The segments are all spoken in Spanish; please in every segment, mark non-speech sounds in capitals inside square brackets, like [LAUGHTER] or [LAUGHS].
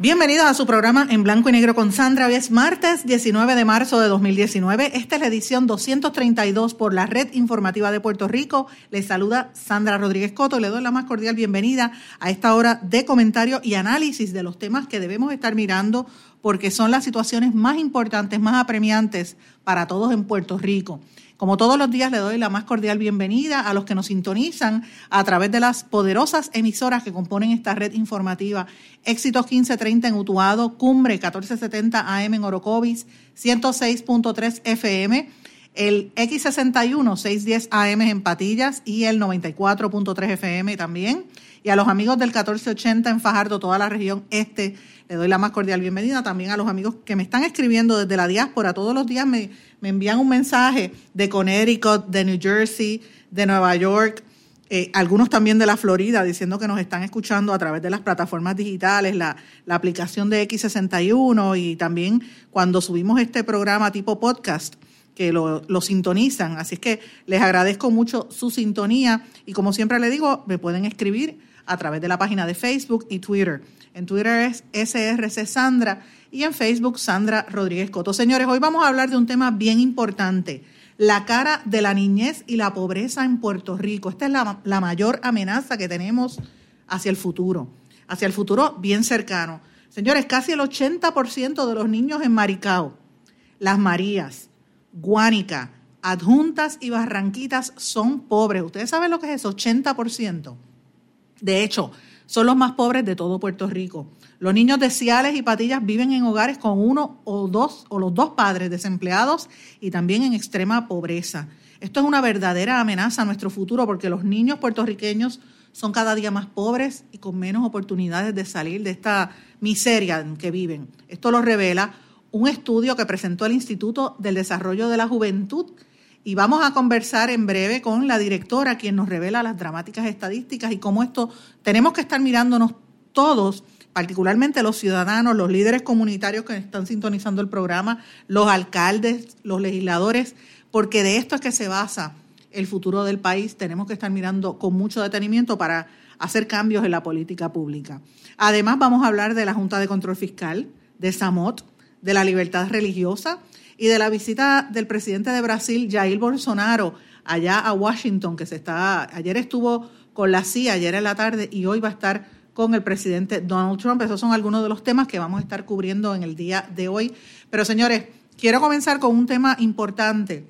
Bienvenidos a su programa en blanco y negro con Sandra. Hoy es martes 19 de marzo de 2019. Esta es la edición 232 por la Red Informativa de Puerto Rico. Les saluda Sandra Rodríguez Coto. Le doy la más cordial bienvenida a esta hora de comentario y análisis de los temas que debemos estar mirando porque son las situaciones más importantes, más apremiantes para todos en Puerto Rico. Como todos los días, le doy la más cordial bienvenida a los que nos sintonizan a través de las poderosas emisoras que componen esta red informativa. Éxitos 1530 en Utuado, Cumbre 1470 AM en Orocovis, 106.3 FM, el X61 610 AM en Patillas y el 94.3 FM también. Y a los amigos del 1480 en Fajardo, toda la región este, le doy la más cordial bienvenida. También a los amigos que me están escribiendo desde la diáspora, todos los días me me envían un mensaje de Connecticut, de New Jersey, de Nueva York, eh, algunos también de la Florida, diciendo que nos están escuchando a través de las plataformas digitales, la, aplicación de X61 y también cuando subimos este programa tipo podcast que lo, lo, sintonizan. Así es que les agradezco mucho su sintonía y como siempre le digo, me pueden escribir a través de la página de Facebook y Twitter. En Twitter es SRC Sandra y en Facebook Sandra Rodríguez Coto. Señores, hoy vamos a hablar de un tema bien importante, la cara de la niñez y la pobreza en Puerto Rico. Esta es la, la mayor amenaza que tenemos hacia el futuro, hacia el futuro bien cercano. Señores, casi el 80% de los niños en Maricao, Las Marías, Guánica, Adjuntas y Barranquitas son pobres. ¿Ustedes saben lo que es eso? 80%. De hecho, son los más pobres de todo Puerto Rico. Los niños de Ciales y Patillas viven en hogares con uno o dos o los dos padres desempleados y también en extrema pobreza. Esto es una verdadera amenaza a nuestro futuro porque los niños puertorriqueños son cada día más pobres y con menos oportunidades de salir de esta miseria en que viven. Esto lo revela un estudio que presentó el Instituto del Desarrollo de la Juventud y vamos a conversar en breve con la directora, quien nos revela las dramáticas estadísticas y cómo esto tenemos que estar mirándonos todos, particularmente los ciudadanos, los líderes comunitarios que están sintonizando el programa, los alcaldes, los legisladores, porque de esto es que se basa el futuro del país. Tenemos que estar mirando con mucho detenimiento para hacer cambios en la política pública. Además, vamos a hablar de la Junta de Control Fiscal, de SAMOT, de la libertad religiosa y de la visita del presidente de Brasil, Jair Bolsonaro, allá a Washington, que se está, ayer estuvo con la CIA, ayer en la tarde, y hoy va a estar con el presidente Donald Trump. Esos son algunos de los temas que vamos a estar cubriendo en el día de hoy. Pero señores, quiero comenzar con un tema importante.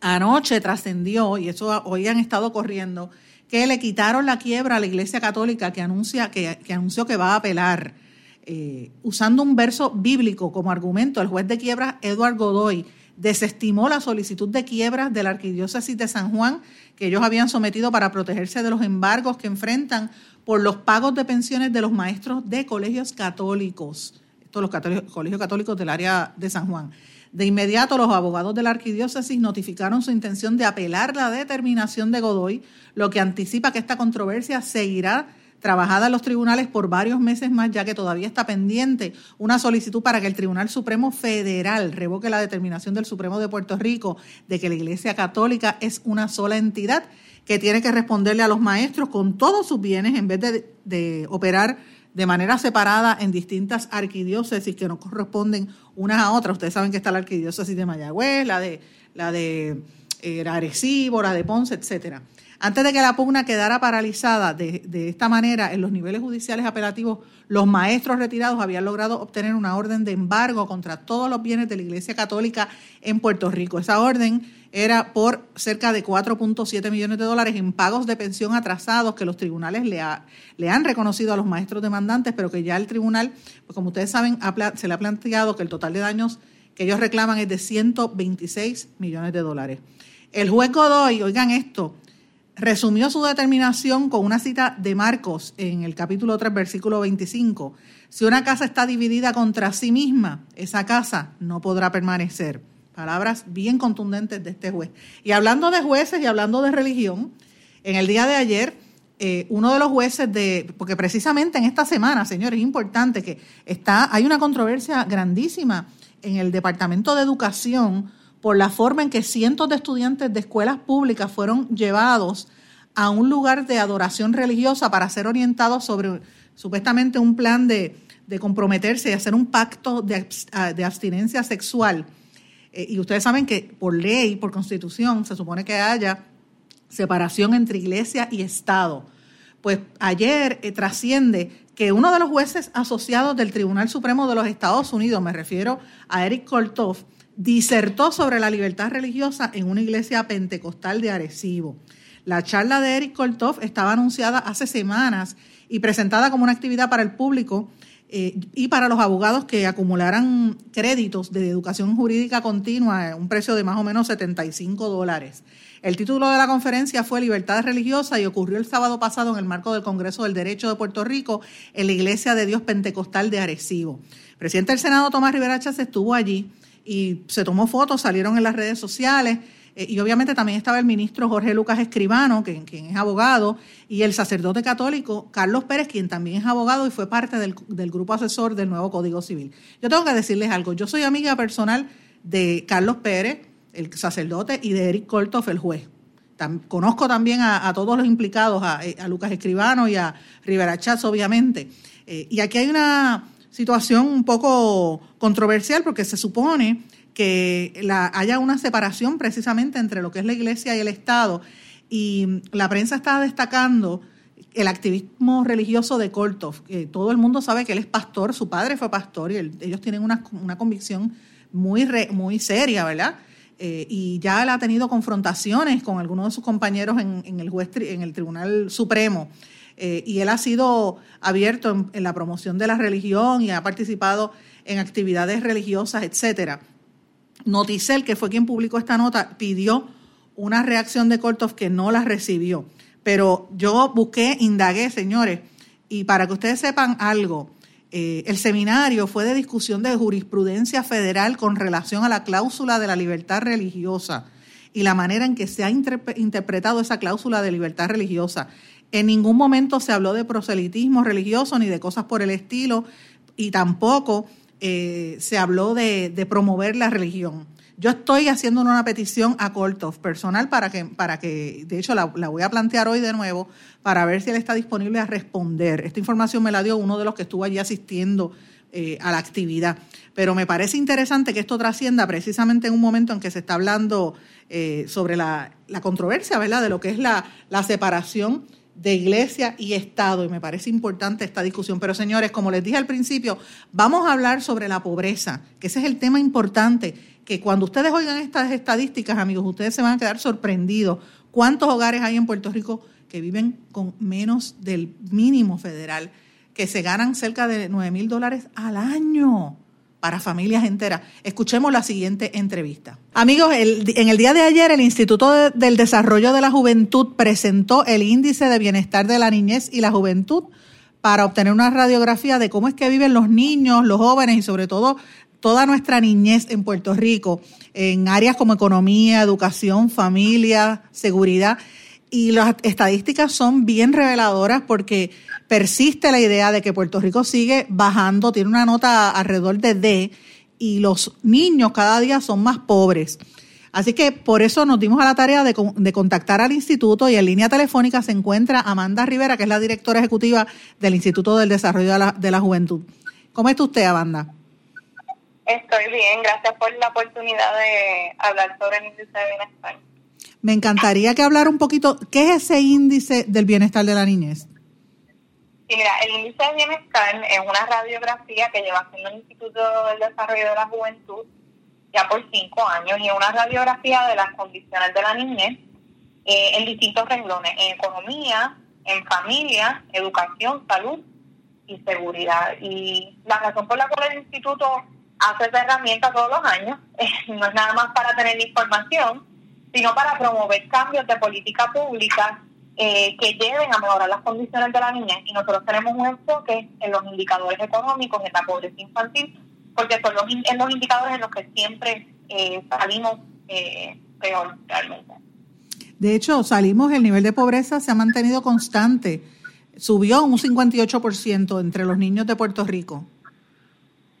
Anoche trascendió, y eso hoy han estado corriendo, que le quitaron la quiebra a la Iglesia Católica que, anuncia, que, que anunció que va a apelar eh, usando un verso bíblico como argumento, el juez de quiebras Edward Godoy desestimó la solicitud de quiebras de la Arquidiócesis de San Juan que ellos habían sometido para protegerse de los embargos que enfrentan por los pagos de pensiones de los maestros de colegios católicos, estos los colegios católicos del área de San Juan. De inmediato, los abogados de la arquidiócesis notificaron su intención de apelar la determinación de Godoy, lo que anticipa que esta controversia seguirá trabajada en los tribunales por varios meses más, ya que todavía está pendiente una solicitud para que el Tribunal Supremo Federal revoque la determinación del Supremo de Puerto Rico de que la Iglesia Católica es una sola entidad que tiene que responderle a los maestros con todos sus bienes en vez de, operar de manera separada en distintas arquidiócesis que no corresponden unas a otras. Ustedes saben que está la arquidiócesis de Mayagüez, la de, la de eh, Arecibo, la de Ponce, etcétera. Antes de que la pugna quedara paralizada de, esta manera en los niveles judiciales apelativos, los maestros retirados habían logrado obtener una orden de embargo contra todos los bienes de la Iglesia Católica en Puerto Rico. Esa orden era por cerca de 4.7 millones de dólares en pagos de pensión atrasados que los tribunales le, le, han reconocido a los maestros demandantes, pero que ya el tribunal, pues como ustedes saben, se le ha planteado que el total de daños que ellos reclaman es de 126 millones de dólares. El juez Godoy, oigan esto, resumió su determinación con una cita de Marcos en el capítulo 3, versículo 25. Si una casa está dividida contra sí misma, esa casa no podrá permanecer. Palabras bien contundentes de este juez. Y hablando de jueces y hablando de religión, en el día de ayer, eh, uno de los jueces de, porque precisamente en esta semana, señores, es importante que está, hay una controversia grandísima en el Departamento de Educación por la forma en que cientos de estudiantes de escuelas públicas fueron llevados a un lugar de adoración religiosa para ser orientados sobre supuestamente un plan de, comprometerse y hacer un pacto de, ah, abstinencia sexual. Eh, y ustedes saben que por ley, por constitución, se supone que haya separación entre iglesia y Estado. Pues ayer eh, trasciende que uno de los jueces asociados del Tribunal Supremo de los Estados Unidos, me refiero a Eric Koltov, disertó sobre la libertad religiosa en una iglesia pentecostal de Arecibo. La charla de Eric Koltov estaba anunciada hace semanas y presentada como una actividad para el público eh, y para los abogados que acumularan créditos de educación jurídica continua a un precio de más o menos 75 dólares. El título de la conferencia fue Libertad religiosa y ocurrió el sábado pasado en el marco del Congreso del Derecho de Puerto Rico en la Iglesia de Dios Pentecostal de Arecibo. Presidente del Senado, Tomás Rivera Chávez, estuvo allí y se tomó fotos, salieron en las redes sociales. Eh, y obviamente también estaba el ministro Jorge Lucas Escribano, quien, quien, es abogado, y el sacerdote católico Carlos Pérez, quien también es abogado y fue parte del, del grupo asesor del nuevo Código Civil. Yo tengo que decirles algo, yo soy amiga personal de Carlos Pérez, el sacerdote, y de Eric Koltoff, el juez. conozco también a, todos los implicados, eh, a, Lucas Escribano y a Rivera Chats, obviamente. Eh, y aquí hay una situación un poco controversial porque se supone que la, haya una separación precisamente entre lo que es la iglesia y el Estado. Y la prensa está destacando el activismo religioso de Koltov. todo el mundo sabe que él es pastor, su padre fue pastor y ellos tienen una, convicción muy, muy seria, ¿verdad? Eh, y ya él ha tenido confrontaciones con algunos de sus compañeros en, el, juez, en el Tribunal Supremo eh, y él ha sido abierto en, la promoción de la religión y ha participado en actividades religiosas, etcétera. Noticel, que fue quien publicó esta nota, pidió una reacción de Kortov que no la recibió. Pero yo busqué, indagué, señores, y para que ustedes sepan algo, eh, el seminario fue de discusión de jurisprudencia federal con relación a la cláusula de la libertad religiosa y la manera en que se ha interpretado esa cláusula de libertad religiosa. En ningún momento se habló de proselitismo religioso ni de cosas por el estilo y tampoco eh, se habló de, promover la religión. Yo estoy haciendo una petición a Koltov personal para que, para que de hecho la, voy a plantear hoy de nuevo para ver si él está disponible a responder. Esta información me la dio uno de los que estuvo allí asistiendo eh, a la actividad. Pero me parece interesante que esto trascienda precisamente en un momento en que se está hablando eh, sobre la, controversia, ¿verdad?, de lo que es la, la separación de iglesia y Estado, y me parece importante esta discusión. Pero señores, como les dije al principio, vamos a hablar sobre la pobreza, que ese es el tema importante, que cuando ustedes oigan estas estadísticas, amigos, ustedes se van a quedar sorprendidos cuántos hogares hay en Puerto Rico que viven con menos del mínimo federal, que se ganan cerca de 9 mil dólares al año para familias enteras. Escuchemos la siguiente entrevista. Amigos, en el día de ayer el Instituto del Desarrollo de la Juventud presentó el índice de bienestar de la niñez y la juventud para obtener una radiografía de cómo es que viven los niños, los jóvenes y sobre todo toda nuestra niñez en Puerto Rico en áreas como economía, educación, familia, seguridad. Y las estadísticas son bien reveladoras porque persiste la idea de que Puerto Rico sigue bajando, tiene una nota alrededor de D y los niños cada día son más pobres. Así que por eso nos dimos a la tarea de, contactar al instituto y en línea telefónica se encuentra Amanda Rivera, que es la directora ejecutiva del Instituto del Desarrollo de la, de la Juventud. ¿Cómo está usted, Amanda? Estoy bien, gracias por la oportunidad de hablar sobre el índice de bienestar. Me encantaría que hablara un poquito, ¿qué es ese índice del bienestar de la niñez? Sí, mira, el índice de bienestar es una radiografía que lleva haciendo el Instituto del Desarrollo de la Juventud ya por cinco años y es una radiografía de las condiciones de la niñez eh, en distintos renglones, en economía, en familia, educación, salud y seguridad. Y la razón por la cual el instituto hace esta herramienta todos los años [LAUGHS] no es nada más para tener información, sino para promover cambios de política pública eh, que lleven a mejorar las condiciones de la niñez. Y nosotros tenemos un enfoque en los indicadores económicos, en la pobreza infantil, porque son los, en los indicadores en los que siempre eh, salimos eh, peor realmente. De hecho, salimos, el nivel de pobreza se ha mantenido constante. Subió un 58% entre los niños de Puerto Rico.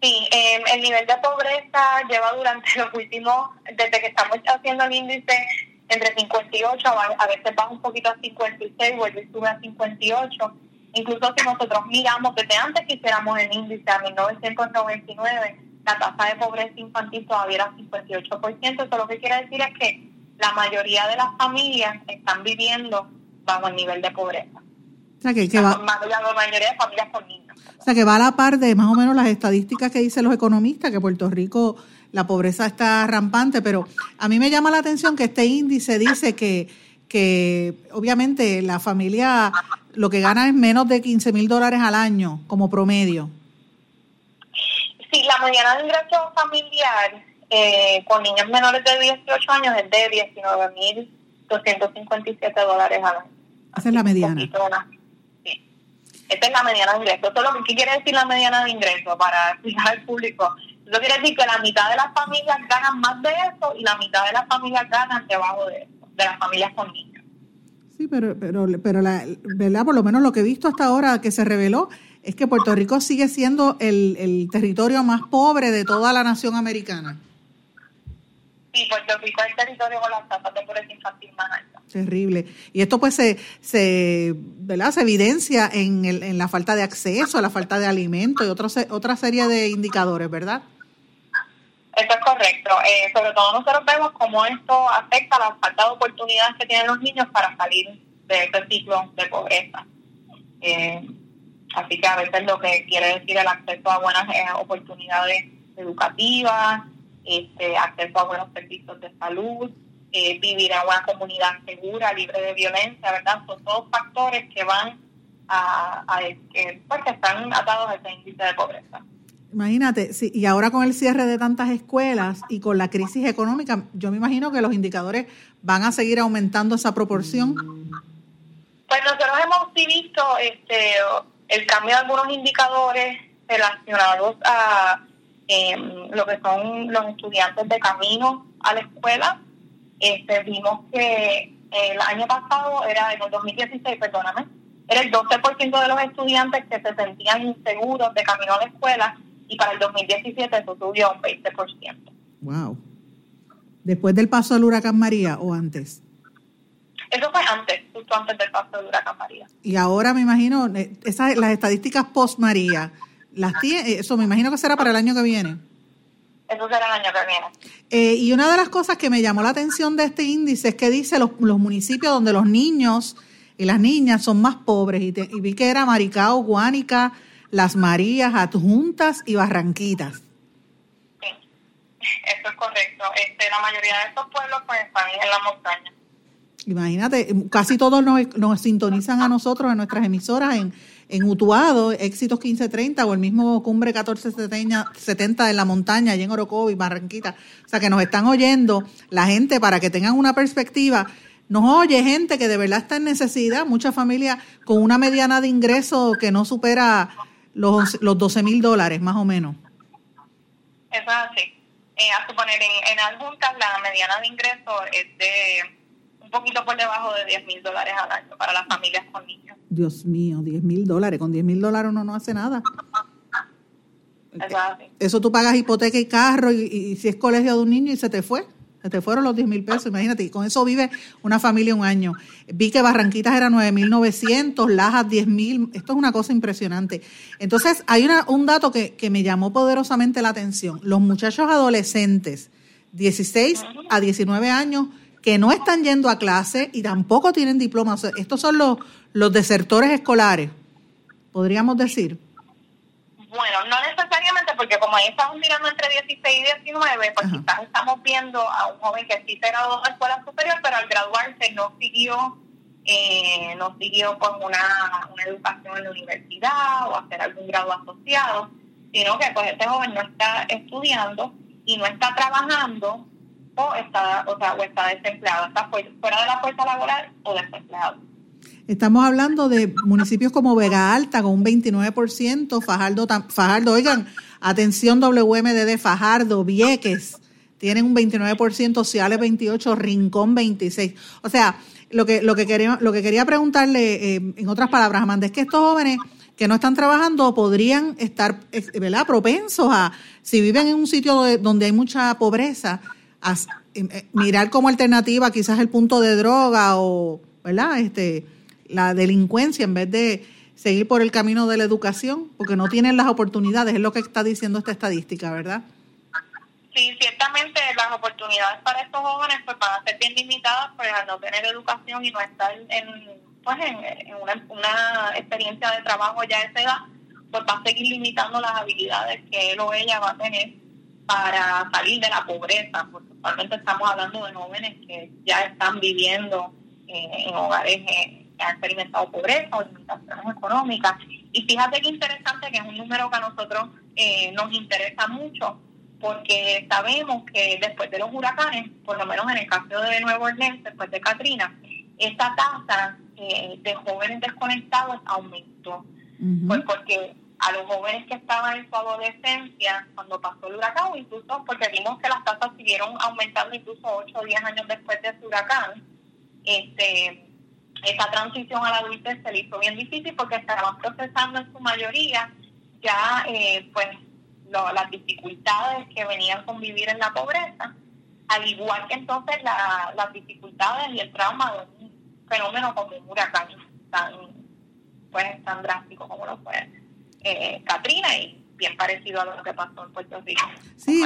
Sí, em, el nivel de pobreza lleva durante [LAUGHS] los últimos, desde que estamos haciendo el índice, entre 58, a veces va un poquito a 56, vuelve y sube a 58. Incluso si nosotros miramos desde antes que hiciéramos el índice a 1999, la tasa de pobreza infantil todavía era 58%. Eso lo que quiere decir es que la mayoría de las familias están viviendo bajo el nivel de pobreza. Sea, que, va, la mayoría de familias con niños. O sea, que va a la par de más o menos las estadísticas que dicen los economistas, que Puerto Rico la pobreza está rampante, pero a mí me llama la atención que este índice dice que, que obviamente la familia lo que gana es menos de 15 mil dólares al año como promedio. Sí, la mediana de ingreso familiar eh, con niños menores de 18 años es de 19 mil 257 dólares al año. Esa es la mediana. Esta es la mediana de ingreso. Esto lo que quiere decir la mediana de ingreso para explicar al público. Eso quiere decir que la mitad de las familias ganan más de eso y la mitad de las familias ganan debajo de eso, de las familias con niños. Sí, pero, pero, pero la, ¿verdad? Por lo menos lo que he visto hasta ahora que se reveló es que Puerto Rico sigue siendo el, el territorio más pobre de toda la nación americana. Sí, Puerto Rico es el territorio con las tasas de pobreza infantil más. Terrible. Y esto pues se, se, ¿verdad? se evidencia en, el, en la falta de acceso, la falta de alimento y otro, otra serie de indicadores, ¿verdad? Eso es correcto. Eh, sobre todo nosotros vemos cómo esto afecta la falta de oportunidades que tienen los niños para salir de este ciclo de pobreza. Eh, así que a veces lo que quiere decir el acceso a buenas eh, oportunidades educativas, este, acceso a buenos servicios de salud, vivir en una comunidad segura, libre de violencia, ¿verdad? Son todos factores que van a, a que, pues, que están atados a ese índice de pobreza. Imagínate, sí, y ahora con el cierre de tantas escuelas y con la crisis económica, yo me imagino que los indicadores van a seguir aumentando esa proporción. Pues nosotros hemos visto este, el cambio de algunos indicadores relacionados a em, lo que son los estudiantes de camino a la escuela. Este, vimos que el año pasado, era en el 2016, perdóname, era el 12% de los estudiantes que se sentían inseguros de camino a la escuela y para el 2017 eso subió un 20%. Wow. ¿Después del paso del huracán María o antes? Eso fue antes, justo antes del paso del huracán María. Y ahora me imagino, eh, esas, las estadísticas post María, las tiene, eh, eso me imagino que será para el año que viene. Eso será el año que viene. Eh, y una de las cosas que me llamó la atención de este índice es que dice los, los municipios donde los niños y las niñas son más pobres. Y, y vi que era Maricao, Guánica, las Marías, Adjuntas y Barranquitas. Sí, eso es correcto. Este, la mayoría de estos pueblos pues, están en la montaña. Imagínate, casi todos nos, nos sintonizan a nosotros en nuestras emisoras en, en Utuado, Éxitos 1530 o el mismo Cumbre 1470 en la montaña, allí en Orocovi, Barranquita. O sea, que nos están oyendo la gente para que tengan una perspectiva. Nos oye gente que de verdad está en necesidad, muchas familias con una mediana de ingreso que no supera los, los 12 mil dólares, más o menos. Eso es así. Eh, a suponer, en, en la mediana de ingreso es de poquito por debajo de 10 mil dólares al año para las familias con niños. Dios mío, 10 mil dólares. Con 10 mil dólares uno no hace nada. Eso, tú pagas hipoteca y carro y, y si es colegio de un niño y se te fue te fueron los 10 mil pesos, imagínate, y con eso vive una familia un año. Vi que Barranquitas era 9.900, Lajas 10 mil, esto es una cosa impresionante. Entonces, hay una, un dato que, que me llamó poderosamente la atención. Los muchachos adolescentes, 16 a 19 años, que no están yendo a clase y tampoco tienen diploma. estos son los, los desertores escolares, podríamos decir. Bueno, no necesariamente, porque como ahí estamos mirando entre 16 y 19, pues quizás estamos viendo a un joven que sí se graduó de escuela superior, pero al graduarse no siguió eh, no siguió con una, una educación en la universidad o hacer algún grado asociado, sino que pues este joven no está estudiando y no está trabajando o está, o sea, o está desempleado, está fuera de la fuerza laboral o desempleado. Estamos hablando de municipios como Vega Alta con un 29%, Fajardo, Fajardo, oigan, atención WMD Fajardo, Vieques, tienen un 29%, Ciales 28, Rincón 26. O sea, lo que, lo que, quería, lo que quería preguntarle, eh, en otras palabras, Amanda, es que estos jóvenes que no están trabajando podrían estar ¿verdad? propensos a, si viven en un sitio donde hay mucha pobreza, eh, mirar como alternativa quizás el punto de droga o, ¿verdad? Este, la delincuencia en vez de seguir por el camino de la educación, porque no tienen las oportunidades, es lo que está diciendo esta estadística, ¿verdad? Sí, ciertamente las oportunidades para estos jóvenes pues van a ser bien limitadas pues al no tener educación y no estar en pues en, una, experiencia de trabajo ya a esa edad, pues va a seguir limitando las habilidades que él o ella va a tener para salir de la pobreza, porque actualmente estamos hablando de jóvenes que ya están viviendo eh, en hogares eh, que han experimentado pobreza o limitaciones económicas. Y fíjate qué interesante que es un número que a nosotros eh, nos interesa mucho, porque sabemos que después de los huracanes, por lo menos en el caso de Nueva Orleans, después de Katrina, esta tasa eh, de jóvenes desconectados aumentó. Pues porque a los jóvenes que estaban en su adolescencia cuando pasó el huracán, incluso porque vimos que las tasas siguieron aumentando incluso 8 o 10 años después de ese huracán, este, esa transición a la adultez se le hizo bien difícil porque estaban procesando en su mayoría ya eh, pues las dificultades que venían con vivir en la pobreza, al igual que entonces las dificultades y el trauma de un fenómeno como un huracán tan, pues, tan drástico como lo fue eh, Katrina y bien parecido a lo que pasó en Puerto Rico. Sí,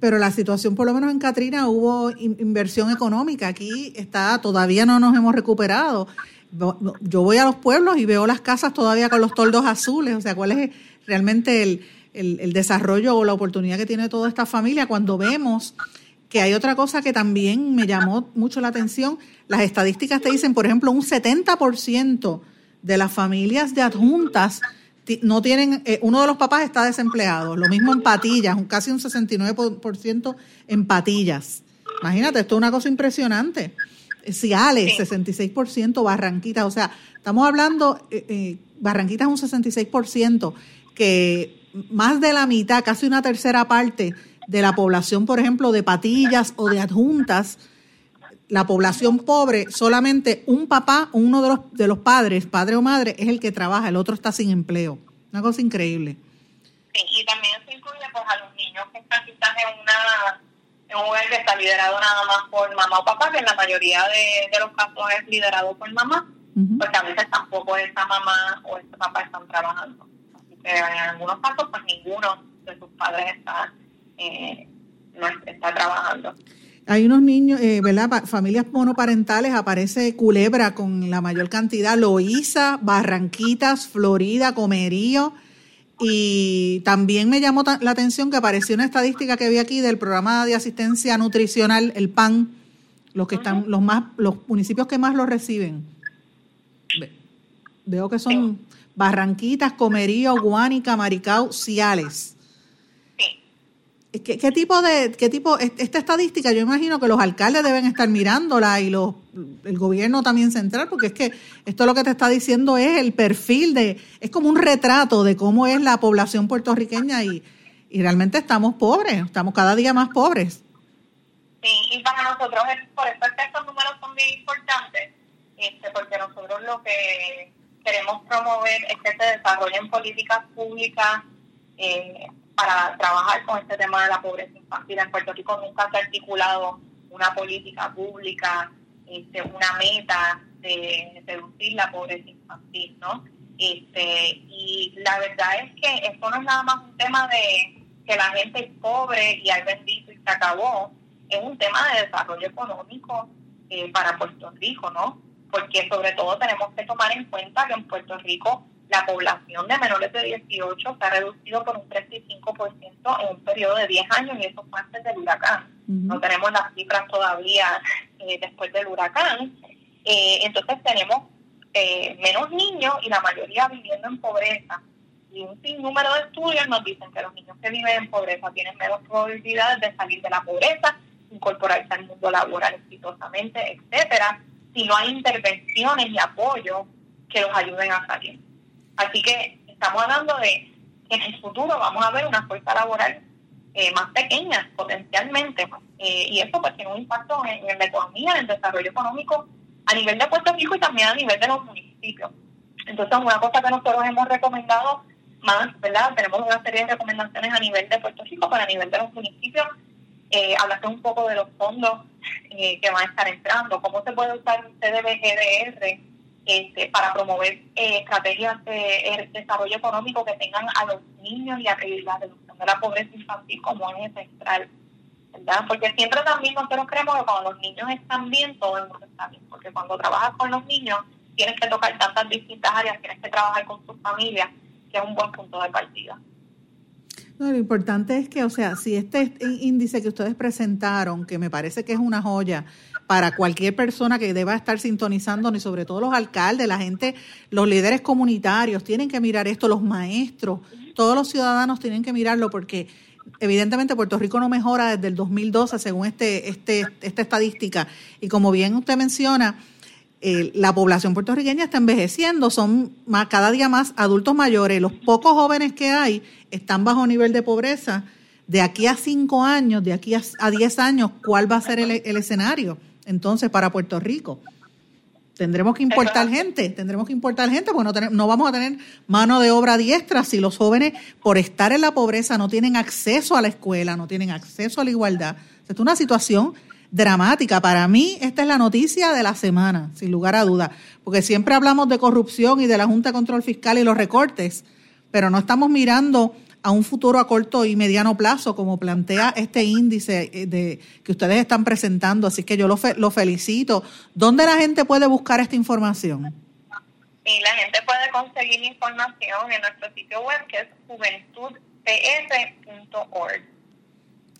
pero la situación, por lo menos en Katrina, hubo inversión económica. Aquí está, todavía no nos hemos recuperado. Yo voy a los pueblos y veo las casas todavía con los toldos azules. O sea, ¿cuál es realmente el, el desarrollo o la oportunidad que tiene toda esta familia cuando vemos que hay otra cosa que también me llamó mucho la atención? Las estadísticas te dicen, por ejemplo, un 70% de las familias de adjuntas no tienen, eh, uno de los papás está desempleado, lo mismo en patillas, casi un 69% en patillas. Imagínate, esto es una cosa impresionante. Ciales, 66%, Barranquitas, o sea, estamos hablando, eh, eh, Barranquitas un 66%, que más de la mitad, casi una tercera parte de la población, por ejemplo, de patillas o de adjuntas, la población pobre, solamente un papá, uno de los, de los padres, padre o madre, es el que trabaja, el otro está sin empleo. Una cosa increíble. Sí, y también se incluye pues, a los niños que están quizás en, una, en un hogar que está liderado nada más por mamá o papá, que en la mayoría de, los casos es liderado por mamá, porque a veces tampoco esa mamá o ese papá están trabajando. Así que en algunos casos, pues ninguno de sus padres está, eh, no está trabajando. Hay unos niños, eh, ¿verdad? Familias monoparentales, aparece Culebra con la mayor cantidad, Loíza, Barranquitas, Florida, Comerío. Y también me llamó la atención que apareció una estadística que vi aquí del programa de asistencia nutricional, el PAN, los que están, los más, los municipios que más lo reciben. Veo que son Barranquitas, Comerío, Guánica, Maricao, Ciales. ¿Qué, tipo de, qué tipo, esta estadística, yo imagino que los alcaldes deben estar mirándola y los, el gobierno también central, porque es que esto lo que te está diciendo es el perfil de, es como un retrato de cómo es la población puertorriqueña y, y realmente estamos pobres, estamos cada día más pobres. Sí, y para nosotros, por eso estos números son bien importantes, este, porque nosotros lo que queremos promover es que se desarrollen políticas públicas eh, para trabajar con este tema de la pobreza infantil. En Puerto Rico nunca se ha articulado una política pública, este, una meta de reducir la pobreza infantil, ¿no? Este, y la verdad es que esto no es nada más un tema de que la gente es pobre y hay bendito y se acabó, es un tema de desarrollo económico eh, para Puerto Rico, ¿no? Porque sobre todo tenemos que tomar en cuenta que en Puerto Rico la población de menores de 18 se ha reducido por un 35% en un periodo de 10 años y eso fue antes del huracán. No tenemos las cifras todavía eh, después del huracán. Eh, entonces tenemos eh, menos niños y la mayoría viviendo en pobreza. Y un sinnúmero de estudios nos dicen que los niños que viven en pobreza tienen menos probabilidades de salir de la pobreza incorporarse al mundo laboral exitosamente, etcétera, si no hay intervenciones y apoyo que los ayuden a salir. Así que estamos hablando de que en el futuro vamos a ver una fuerza laboral eh, más pequeña potencialmente eh, y eso pues tiene un impacto en, la economía, en el desarrollo económico a nivel de Puerto Rico y también a nivel de los municipios. Entonces una cosa que nosotros hemos recomendado más, ¿verdad? Tenemos una serie de recomendaciones a nivel de Puerto Rico, para a nivel de los municipios, eh, hablaste un poco de los fondos eh, que van a estar entrando, cómo se puede usar un CDBGDR este, para promover eh, estrategias de, desarrollo económico que tengan a los niños y a la reducción de la pobreza infantil como eje central. ¿verdad? Porque siempre también nosotros creemos que cuando los niños están bien, todo el mundo está bien. Porque cuando trabajas con los niños, tienes que tocar tantas distintas áreas, tienes que trabajar con sus familias, que es un buen punto de partida. Lo importante es que, o sea, si este índice que ustedes presentaron, que me parece que es una joya para cualquier persona que deba estar sintonizando, y sobre todo los alcaldes, la gente, los líderes comunitarios, tienen que mirar esto, los maestros, todos los ciudadanos tienen que mirarlo porque evidentemente Puerto Rico no mejora desde el 2012 según este, este, esta estadística. Y como bien usted menciona, eh, la población puertorriqueña está envejeciendo, son más, cada día más adultos mayores, los pocos jóvenes que hay están bajo nivel de pobreza. De aquí a cinco años, de aquí a, diez años, ¿cuál va a ser el, escenario entonces para Puerto Rico? Tendremos que importar gente, tendremos que importar gente porque no, no vamos a tener mano de obra diestra si los jóvenes, por estar en la pobreza, no tienen acceso a la escuela, no tienen acceso a la igualdad. Es una situación dramática. Para mí, esta es la noticia de la semana, sin lugar a duda, porque siempre hablamos de corrupción y de la Junta de Control Fiscal y los recortes, pero no estamos mirando a un futuro a corto y mediano plazo, como plantea este índice eh, de, que ustedes están presentando. Así que yo lo, lo felicito. ¿Dónde la gente puede buscar esta información? Sí, la gente puede conseguir información en nuestro sitio web que es juventudpr.org.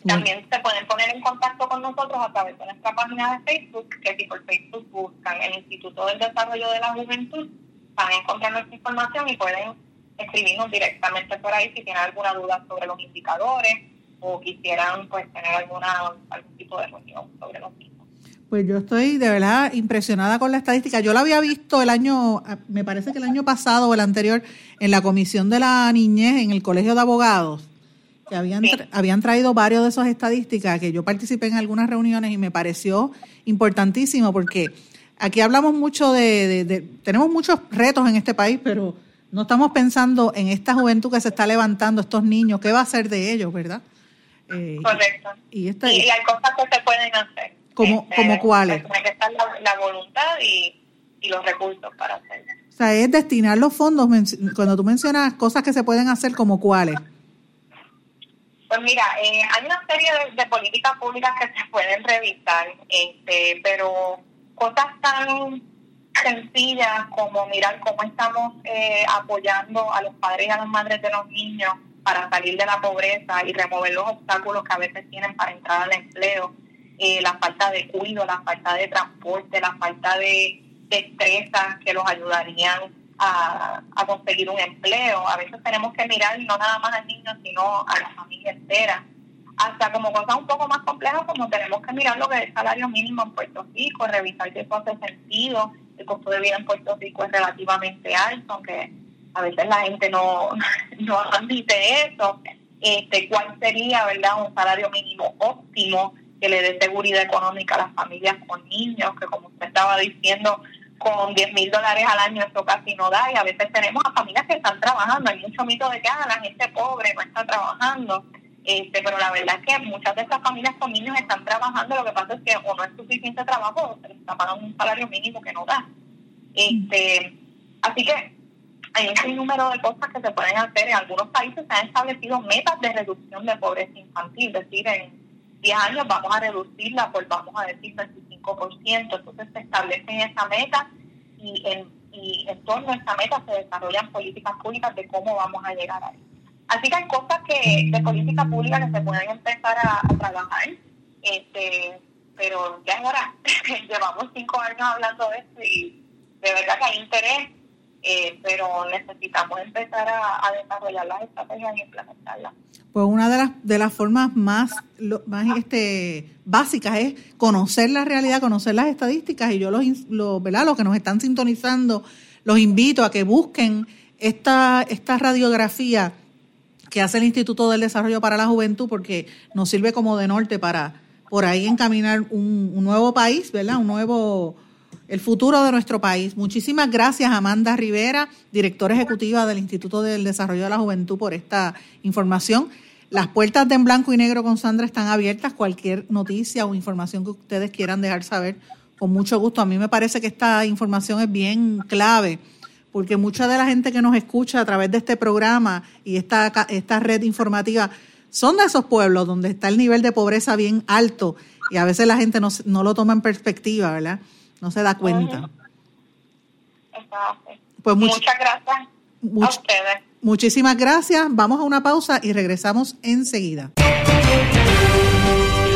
También se pueden poner en contacto con nosotros a través de nuestra página de Facebook, que si por Facebook buscan el Instituto del Desarrollo de la Juventud, van a encontrar nuestra información y pueden escribirnos directamente por ahí si tienen alguna duda sobre los indicadores o quisieran pues tener alguna algún tipo de reunión sobre los mismos. Pues yo estoy de verdad impresionada con la estadística. Yo la había visto el año, me parece que el año pasado o el anterior, en la Comisión de la Niñez en el Colegio de Abogados que habían, habían traído varios de esas estadísticas, que yo participé en algunas reuniones y me pareció importantísimo porque aquí hablamos mucho de, tenemos muchos retos en este país, pero no estamos pensando en esta juventud que se está levantando, estos niños, qué va a ser de ellos, ¿verdad? Eh, Correcto. Y, hay cosas que se pueden hacer. ¿Como, este, como cuáles? Hay que estar la, voluntad y, y los recursos para hacerlo. O sea, es destinar los fondos, cuando tú mencionas cosas que se pueden hacer, como cuáles. Pues mira, eh, hay una serie de, políticas públicas que se pueden revisar, este, pero cosas tan sencillas como mirar cómo estamos eh, apoyando a los padres y a las madres de los niños para salir de la pobreza y remover los obstáculos que a veces tienen para entrar al empleo, eh, la falta de cuidado, la falta de transporte, la falta de destrezas que los ayudarían a, conseguir un empleo. A veces tenemos que mirar no nada más al niño, sino a la familia entera. Hasta como cosas un poco más complejas, como tenemos que mirar lo que es el salario mínimo en Puerto Rico, revisar si eso hace sentido. El costo de vida en Puerto Rico es relativamente alto, aunque a veces la gente no, [LAUGHS] no admite eso. Este, ¿Cuál sería, verdad, un salario mínimo óptimo que le dé seguridad económica a las familias con niños? Que como usted estaba diciendo, con 10 mil dólares al año esto casi no da y a veces tenemos a familias que están trabajando. Hay mucho mito de que ah, la gente pobre no está trabajando, este, pero la verdad es que muchas de estas familias con niños están trabajando. Lo que pasa es que o no es suficiente trabajo o se les está pagando un salario mínimo que no da. Este, así que hay un sinnúmero de cosas que se pueden hacer. En algunos países se han establecido metas de reducción de pobreza infantil, es decir, en 10 años vamos a reducirla por, vamos a decir, 25%. Entonces se establecen esa meta y en, y en torno a esa meta se desarrollan políticas públicas de cómo vamos a llegar ahí. Así que hay cosas que de política pública que se pueden empezar a, trabajar, este, pero ya es hora. [LAUGHS] Llevamos cinco años hablando de esto y de verdad que hay interés eh, pero necesitamos empezar a, desarrollar las estrategias y implementarlas. Pues una de las, de las formas más, más este, básicas es conocer la realidad, conocer las estadísticas y yo los, los, ¿verdad? los que nos están sintonizando, los invito a que busquen esta, esta radiografía que hace el Instituto del Desarrollo para la Juventud porque nos sirve como de norte para por ahí encaminar un, nuevo país, ¿verdad? Un nuevo el futuro de nuestro país. Muchísimas gracias, Amanda Rivera, directora ejecutiva del Instituto del Desarrollo de la Juventud, por esta información. Las puertas de En Blanco y Negro con Sandra están abiertas. Cualquier noticia o información que ustedes quieran dejar saber, con mucho gusto. A mí me parece que esta información es bien clave, porque mucha de la gente que nos escucha a través de este programa y esta, esta red informativa son de esos pueblos donde está el nivel de pobreza bien alto y a veces la gente no, no lo toma en perspectiva, ¿verdad? no se da cuenta. Pues muchas gracias a ustedes. Muchísimas gracias. Vamos a una pausa y regresamos enseguida.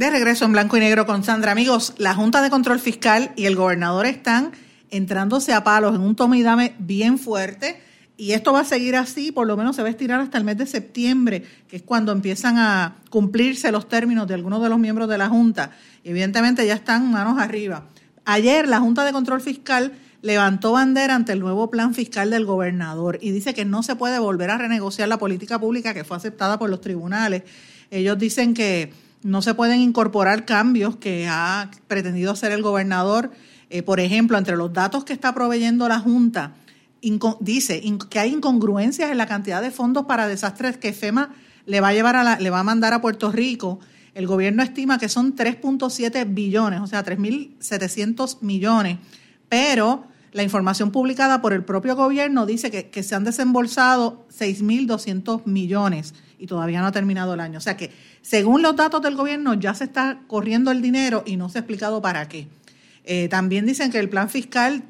De regreso en blanco y negro con Sandra. Amigos, la Junta de Control Fiscal y el gobernador están entrándose a palos en un tome y dame bien fuerte y esto va a seguir así, por lo menos se va a estirar hasta el mes de septiembre, que es cuando empiezan a cumplirse los términos de algunos de los miembros de la Junta. Evidentemente ya están manos arriba. Ayer la Junta de Control Fiscal levantó bandera ante el nuevo plan fiscal del gobernador y dice que no se puede volver a renegociar la política pública que fue aceptada por los tribunales. Ellos dicen que no se pueden incorporar cambios que ha pretendido hacer el gobernador. Eh, por ejemplo, entre los datos que está proveyendo la Junta, dice que hay incongruencias en la cantidad de fondos para desastres que FEMA le va a llevar a le va a mandar a Puerto Rico. El gobierno estima que son 3.7 billones, o sea, 3.700 millones, pero la información publicada por el propio gobierno dice que, que se han desembolsado 6.200 millones y todavía no ha terminado el año. O sea que, según los datos del gobierno, ya se está corriendo el dinero y no se ha explicado para qué. Eh, también dicen que el plan fiscal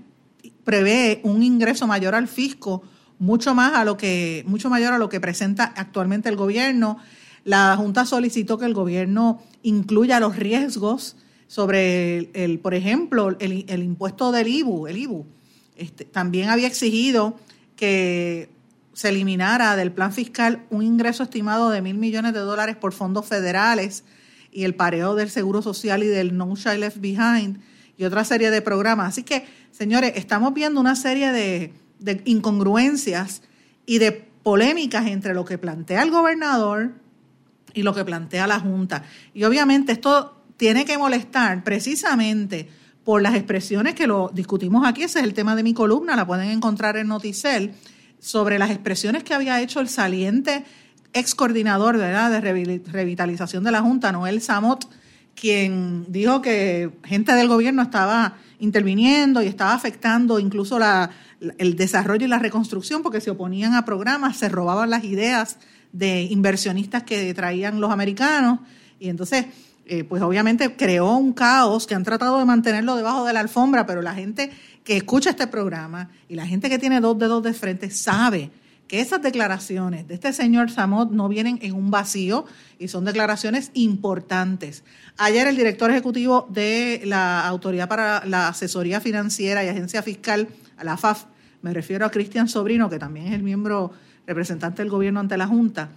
prevé un ingreso mayor al fisco, mucho más a lo que, mucho mayor a lo que presenta actualmente el gobierno. La Junta solicitó que el gobierno incluya los riesgos sobre el, por ejemplo, el, impuesto del IBU, el IBU. Este, también había exigido que se eliminara del plan fiscal un ingreso estimado de mil millones de dólares por fondos federales y el pareo del Seguro Social y del No Child Left Behind y otra serie de programas. Así que, señores, estamos viendo una serie de, incongruencias y de polémicas entre lo que plantea el gobernador y lo que plantea la Junta. Y obviamente esto tiene que molestar precisamente por las expresiones que lo discutimos aquí, ese es el tema de mi columna, la pueden encontrar en Noticel, sobre las expresiones que había hecho el saliente ex coordinador de revitalización de la Junta, Noel Samot, quien dijo que gente del gobierno estaba interviniendo y estaba afectando incluso el desarrollo y la reconstrucción porque se oponían a programas, se robaban las ideas de inversionistas que traían los americanos. Y entonces eh, pues obviamente creó un caos que han tratado de mantenerlo debajo de la alfombra, pero la gente que escucha este programa y la gente que tiene dos dedos de frente sabe que esas declaraciones de este señor Samot no vienen en un vacío y son declaraciones importantes. Ayer el director ejecutivo de la Autoridad para la Asesoría Financiera y Agencia Fiscal, la FAF, me refiero a Cristian Sobrino, que también es el miembro representante del gobierno ante la Junta,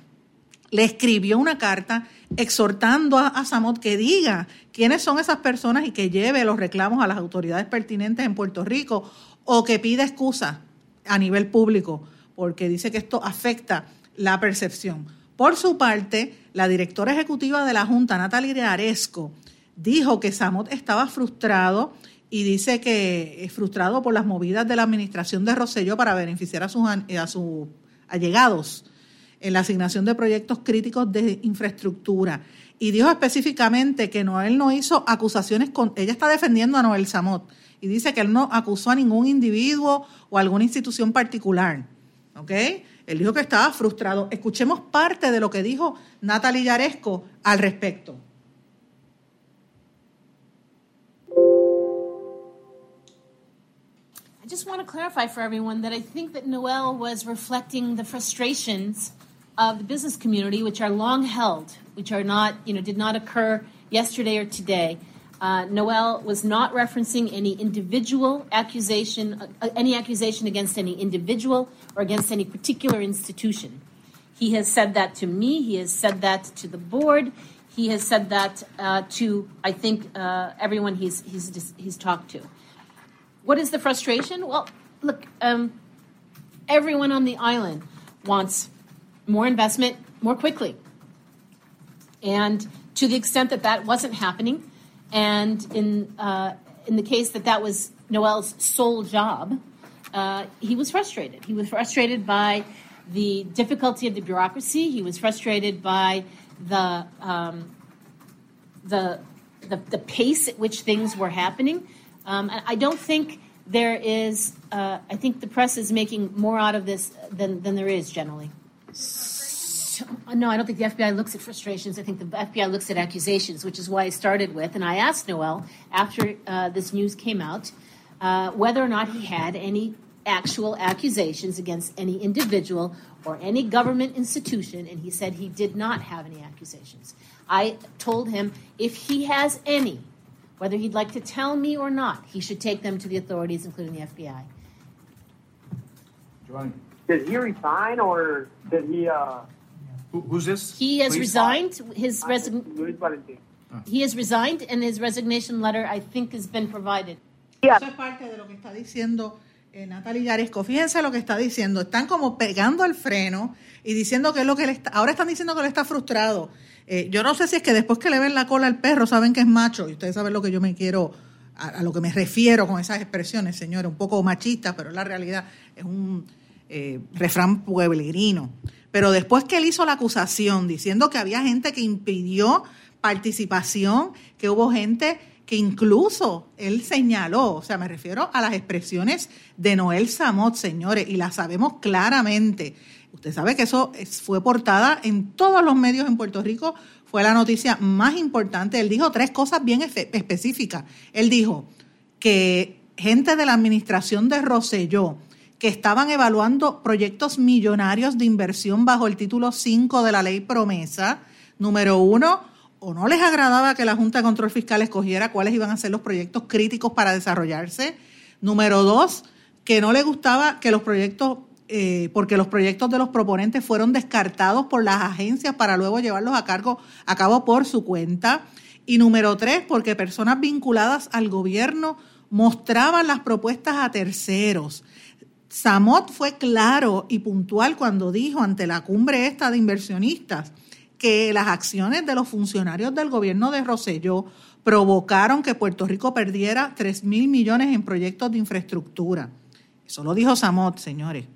le escribió una carta exhortando a, a, Samot que diga quiénes son esas personas y que lleve los reclamos a las autoridades pertinentes en Puerto Rico o que pida excusa a nivel público porque dice que esto afecta la percepción. Por su parte, la directora ejecutiva de la Junta, Natalia Aresco, dijo que Samot estaba frustrado y dice que es frustrado por las movidas de la administración de Rosselló para beneficiar a sus, a sus allegados en la asignación de proyectos críticos de infraestructura. Y dijo específicamente que Noel no hizo acusaciones con... Ella está defendiendo a Noel Samot y dice que él no acusó a ningún individuo o alguna institución particular ¿ok? Él dijo que estaba frustrado. Escuchemos parte de lo que dijo Natalie Yaresco al respecto. I just want to clarify for everyone that I think that Noel was reflecting the frustrations of the business community, which are long held, which are not, you know, did not occur yesterday or today. Uh, Noel was not referencing any individual accusation, uh, any accusation against any individual or against any particular institution. He has said that to me. He has said that to the board. He has said that uh, to, I think, uh, everyone he's, he's, he's talked to. What is the frustration? Well, look, um, everyone on the island wants more investment more quickly. And to the extent that that wasn't happening, and in, uh, in the case that that was Noel's sole job, uh, he was frustrated. He was frustrated by the difficulty of the bureaucracy. He was frustrated by the, um, the, the, the, pace at which things were happening. Um, I don't think there is, uh, I think the press is making more out of this than, than there is generally. So, [LAUGHS] no, I don't think the FBI looks at frustrations. I think the FBI looks at accusations, which is why I started with. And I asked Noel after uh, this news came out uh, whether or not he had any actual accusations against any individual or any government institution, and he said he did not have any accusations. I told him if he has any, whether he'd like to tell me or not, he should take them to the authorities, including the FBI. Joanne. Did he resign or did he? Uh, Who, who's this? He has Please? resigned. His resign. Luis Valentin. He has resigned, and his resignation letter, I think, has been provided. Eso es parte de lo que está diciendo eh, Natalie Yaresco. Fíjense lo que está diciendo. Están como pegando el freno y diciendo que es lo que le está. Ahora están diciendo que él está frustrado. Eh, yo no sé si es que después que le ven la cola al perro saben que es macho. Y ustedes saben lo que yo me quiero. A, a lo que me refiero con esas expresiones, señores. Un poco machista, pero la realidad es un eh, refrán pueblerino. Pero después que él hizo la acusación diciendo que había gente que impidió participación, que hubo gente que incluso él señaló, o sea, me refiero a las expresiones de Noel Samot, señores, y las sabemos claramente. Usted sabe que eso fue portada en todos los medios en Puerto Rico, fue la noticia más importante. Él dijo tres cosas bien específicas. Él dijo que gente de la administración de Roselló, que estaban evaluando proyectos millonarios de inversión bajo el título 5 de la ley promesa, número uno, o no les agradaba que la Junta de Control Fiscal escogiera cuáles iban a ser los proyectos críticos para desarrollarse. Número dos, que no les gustaba que los proyectos, eh, porque los proyectos de los proponentes fueron descartados por las agencias para luego llevarlos a, cargo, a cabo por su cuenta. Y número tres, porque personas vinculadas al gobierno mostraban las propuestas a terceros. Samot fue claro y puntual cuando dijo ante la cumbre esta de inversionistas que las acciones de los funcionarios del gobierno de Roselló provocaron que Puerto Rico perdiera 3 mil millones en proyectos de infraestructura. Eso lo dijo Samot, señores.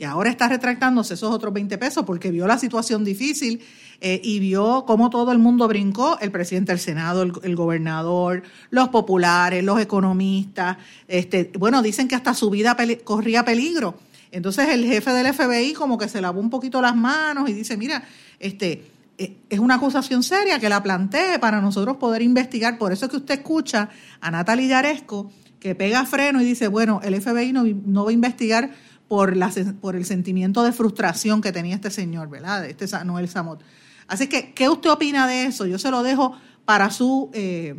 Y ahora está retractándose esos otros 20 pesos porque vio la situación difícil eh, y vio cómo todo el mundo brincó, el presidente del Senado, el, gobernador, los populares, los economistas. Este, bueno, dicen que hasta su vida corría peligro. Entonces el jefe del FBI como que se lavó un poquito las manos y dice, mira, este, es una acusación seria que la plantee para nosotros poder investigar. Por eso es que usted escucha a Natalie Yaresco que pega freno y dice, bueno, el FBI no, no va a investigar por, la, por el sentimiento de frustración que tenía este señor, ¿verdad? Este Noel Samot. Así que, ¿qué usted opina de eso? Yo se lo dejo para su, eh,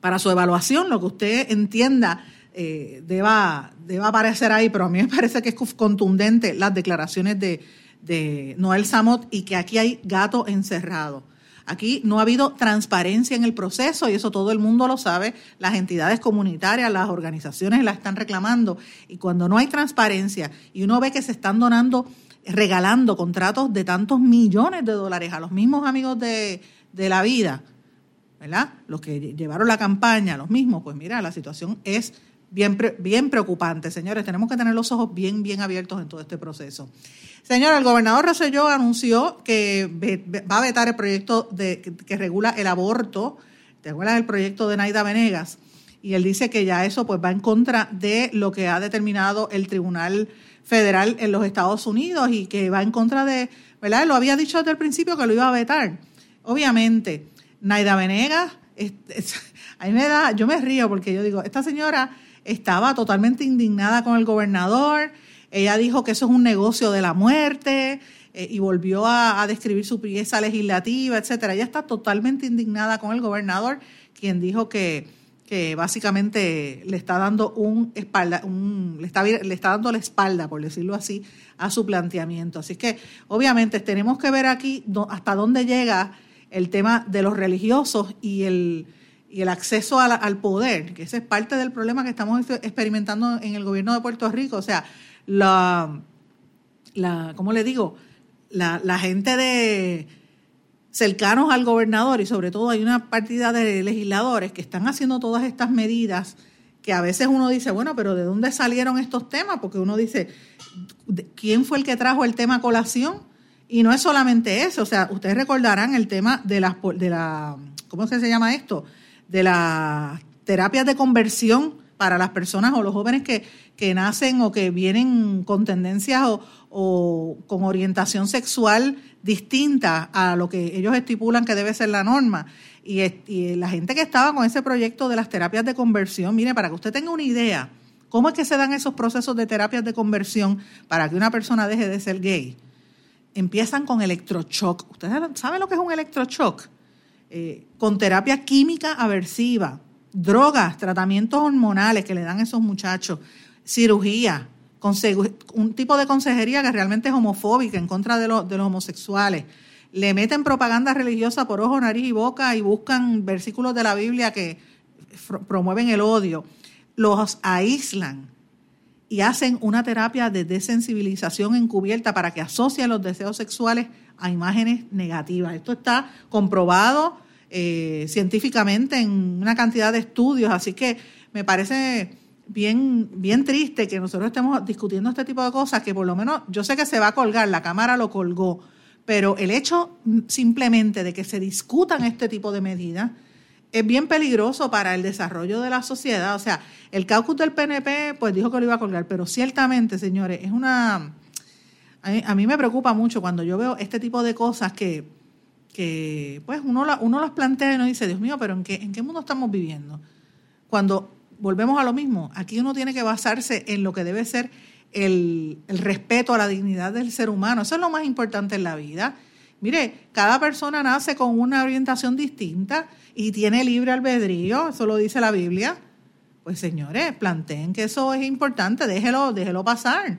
para su evaluación, lo que usted entienda eh, deba, deba aparecer ahí, pero a mí me parece que es contundente las declaraciones de, de Noel Samot y que aquí hay gato encerrado. Aquí no ha habido transparencia en el proceso y eso todo el mundo lo sabe. Las entidades comunitarias, las organizaciones la están reclamando. Y cuando no hay transparencia y uno ve que se están donando, regalando contratos de tantos millones de dólares a los mismos amigos de, de la vida, ¿verdad? Los que llevaron la campaña, los mismos, pues mira, la situación es bien, bien preocupante, señores. Tenemos que tener los ojos bien, bien abiertos en todo este proceso. Señora, el gobernador Rosselló anunció que va a vetar el proyecto de, que, regula el aborto. ¿Te acuerdas del proyecto de Naida Venegas? y él dice que ya eso pues va en contra de lo que ha determinado el Tribunal Federal en los Estados Unidos y que va en contra de, ¿verdad? Lo había dicho desde el principio que lo iba a vetar. Obviamente, Naida Venegas, [LAUGHS] a mí me da, yo me río porque yo digo, esta señora estaba totalmente indignada con el gobernador, ella dijo que eso es un negocio de la muerte, eh, y volvió a, describir su pieza legislativa, etcétera. Ella está totalmente indignada con el gobernador, quien dijo que, que básicamente le está dando un espalda, un, le, está, le está dando la espalda, por decirlo así, a su planteamiento. Así que, obviamente, tenemos que ver aquí hasta dónde llega el tema de los religiosos y el, y el acceso al poder, que ese es parte del problema que estamos experimentando en el gobierno de Puerto Rico. O sea, la, la ¿cómo le digo? la, gente de cercanos al gobernador y sobre todo hay una partida de legisladores que están haciendo todas estas medidas que a veces uno dice, bueno, pero ¿de dónde salieron estos temas? Porque uno dice, ¿quién fue el que trajo el tema colación? Y no es solamente eso, o sea, ustedes recordarán el tema de las, de la, ¿cómo se llama esto? De las terapias de conversión para las personas o los jóvenes que, que nacen o que vienen con tendencias o, o con orientación sexual distinta a lo que ellos estipulan que debe ser la norma. Y, la gente que estaba con ese proyecto de las terapias de conversión, mire, para que usted tenga una idea, ¿cómo es que se dan esos procesos de terapias de conversión para que una persona deje de ser gay? Empiezan con electroshock. ¿Ustedes saben lo que es un electroshock? Eh, con terapia química aversiva, drogas, tratamientos hormonales que le dan a esos muchachos, cirugía, un tipo de consejería que realmente es homofóbica en contra de, los homosexuales. Le meten propaganda religiosa por ojo, nariz y boca y buscan versículos de la Biblia que promueven el odio. Los aíslan y hacen una terapia de desensibilización encubierta para que asocien los deseos sexuales a imágenes negativas. Esto está comprobado eh, científicamente en una cantidad de estudios, así que me parece bien, bien triste que nosotros estemos discutiendo este tipo de cosas, que por lo menos yo sé que se va a colgar, la Cámara lo colgó, pero el hecho simplemente de que se discutan este tipo de medidas es bien peligroso para el desarrollo de la sociedad. O sea, el caucus del PNP pues dijo que lo iba a colgar, pero ciertamente, señores, es una... A mí, me preocupa mucho cuando yo veo este tipo de cosas que, que pues uno, uno las plantea y uno dice, Dios mío, pero ¿en qué, ¿en qué mundo estamos viviendo? Cuando volvemos a lo mismo. Aquí uno tiene que basarse en lo que debe ser el, respeto a la dignidad del ser humano. Eso es lo más importante en la vida. Mire, cada persona nace con una orientación distinta y tiene libre albedrío, eso lo dice la Biblia. Pues señores, planteen que eso es importante, déjelo, déjelo pasar.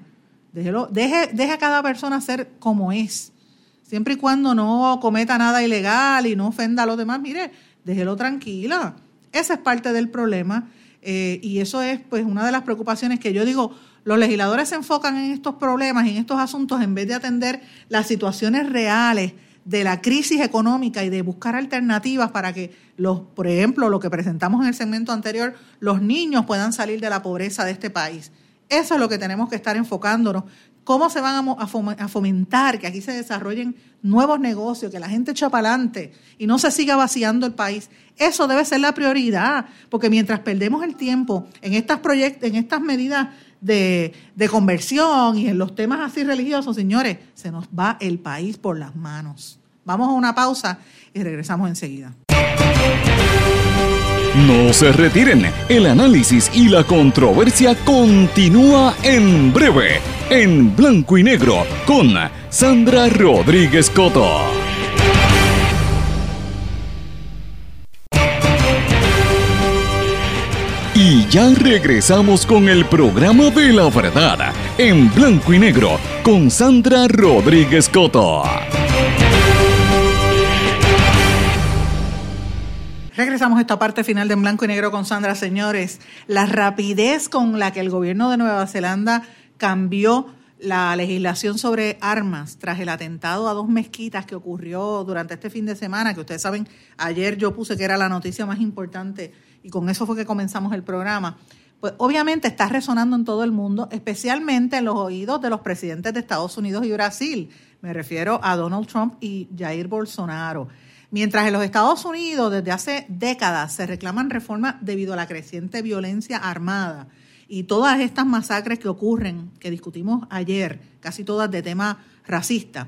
Déjelo, deje, deje a cada persona ser como es. Siempre y cuando no cometa nada ilegal y no ofenda a los demás, mire, déjelo tranquila. Esa es parte del problema. Eh, y eso es pues una de las preocupaciones que yo digo, los legisladores se enfocan en estos problemas, en estos asuntos, en vez de atender las situaciones reales de la crisis económica y de buscar alternativas para que los, por ejemplo, lo que presentamos en el segmento anterior, los niños puedan salir de la pobreza de este país. Eso es lo que tenemos que estar enfocándonos. ¿Cómo se van a fomentar que aquí se desarrollen nuevos negocios, que la gente eche para adelante y no se siga vaciando el país? Eso debe ser la prioridad, porque mientras perdemos el tiempo en estas, en estas medidas de, de conversión y en los temas así religiosos, señores, se nos va el país por las manos. Vamos a una pausa y regresamos enseguida. No se retiren, el análisis y la controversia continúa en breve, en blanco y negro, con Sandra Rodríguez Coto. Y ya regresamos con el programa de la verdad, en blanco y negro, con Sandra Rodríguez Coto. Regresamos a esta parte final de En Blanco y Negro con Sandra. Señores, la rapidez con la que el gobierno de Nueva Zelanda cambió la legislación sobre armas tras el atentado a dos mezquitas que ocurrió durante este fin de semana, que ustedes saben, ayer yo puse que era la noticia más importante y con eso fue que comenzamos el programa. Pues obviamente está resonando en todo el mundo, especialmente en los oídos de los presidentes de Estados Unidos y Brasil. Me refiero a Donald Trump y Jair Bolsonaro. Mientras en los Estados Unidos desde hace décadas se reclaman reformas debido a la creciente violencia armada y todas estas masacres que ocurren, que discutimos ayer, casi todas de tema racista,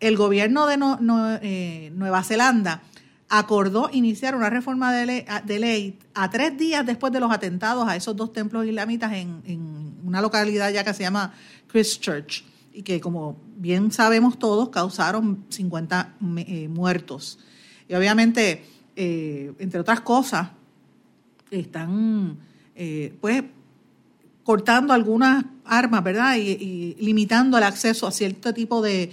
el gobierno de eh, Nueva Zelanda acordó iniciar una reforma de ley, a tres días después de los atentados a esos dos templos islamitas en, una localidad ya que se llama Christchurch y que como bien sabemos todos causaron 50 eh, muertos. Y obviamente, eh, entre otras cosas, están pues cortando algunas armas, ¿verdad? y limitando el acceso a cierto tipo de,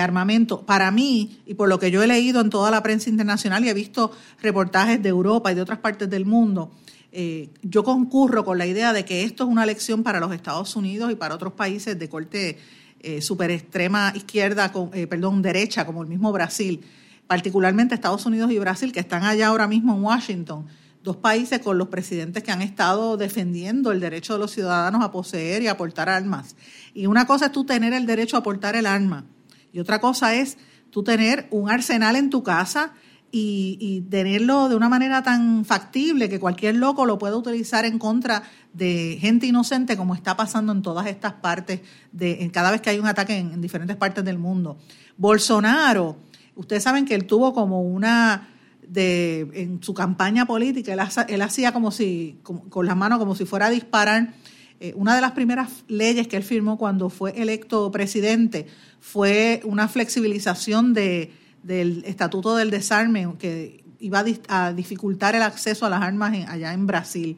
armamento. Para mí, y por lo que yo he leído en toda la prensa internacional y he visto reportajes de Europa y de otras partes del mundo, eh, yo concurro con la idea de que esto es una lección para los Estados Unidos y para otros países de corte eh, super extrema izquierda, eh, perdón, derecha, como el mismo Brasil, particularmente Estados Unidos y Brasil, que están allá ahora mismo en Washington, dos países con los presidentes que han estado defendiendo el derecho de los ciudadanos a poseer y a portar armas. Y una cosa es tú tener el derecho a portar el arma, y otra cosa es tú tener un arsenal en tu casa y, tenerlo de una manera tan factible que cualquier loco lo pueda utilizar en contra de gente inocente como está pasando en todas estas partes, de, cada vez que hay un ataque en, diferentes partes del mundo. Bolsonaro, ustedes saben que él tuvo como una de en su campaña política, él, hacía como si, con las manos como si fuera a disparar eh, una de las primeras leyes que él firmó cuando fue electo presidente fue una flexibilización de, del Estatuto del Desarme que iba a, dificultar el acceso a las armas allá en Brasil.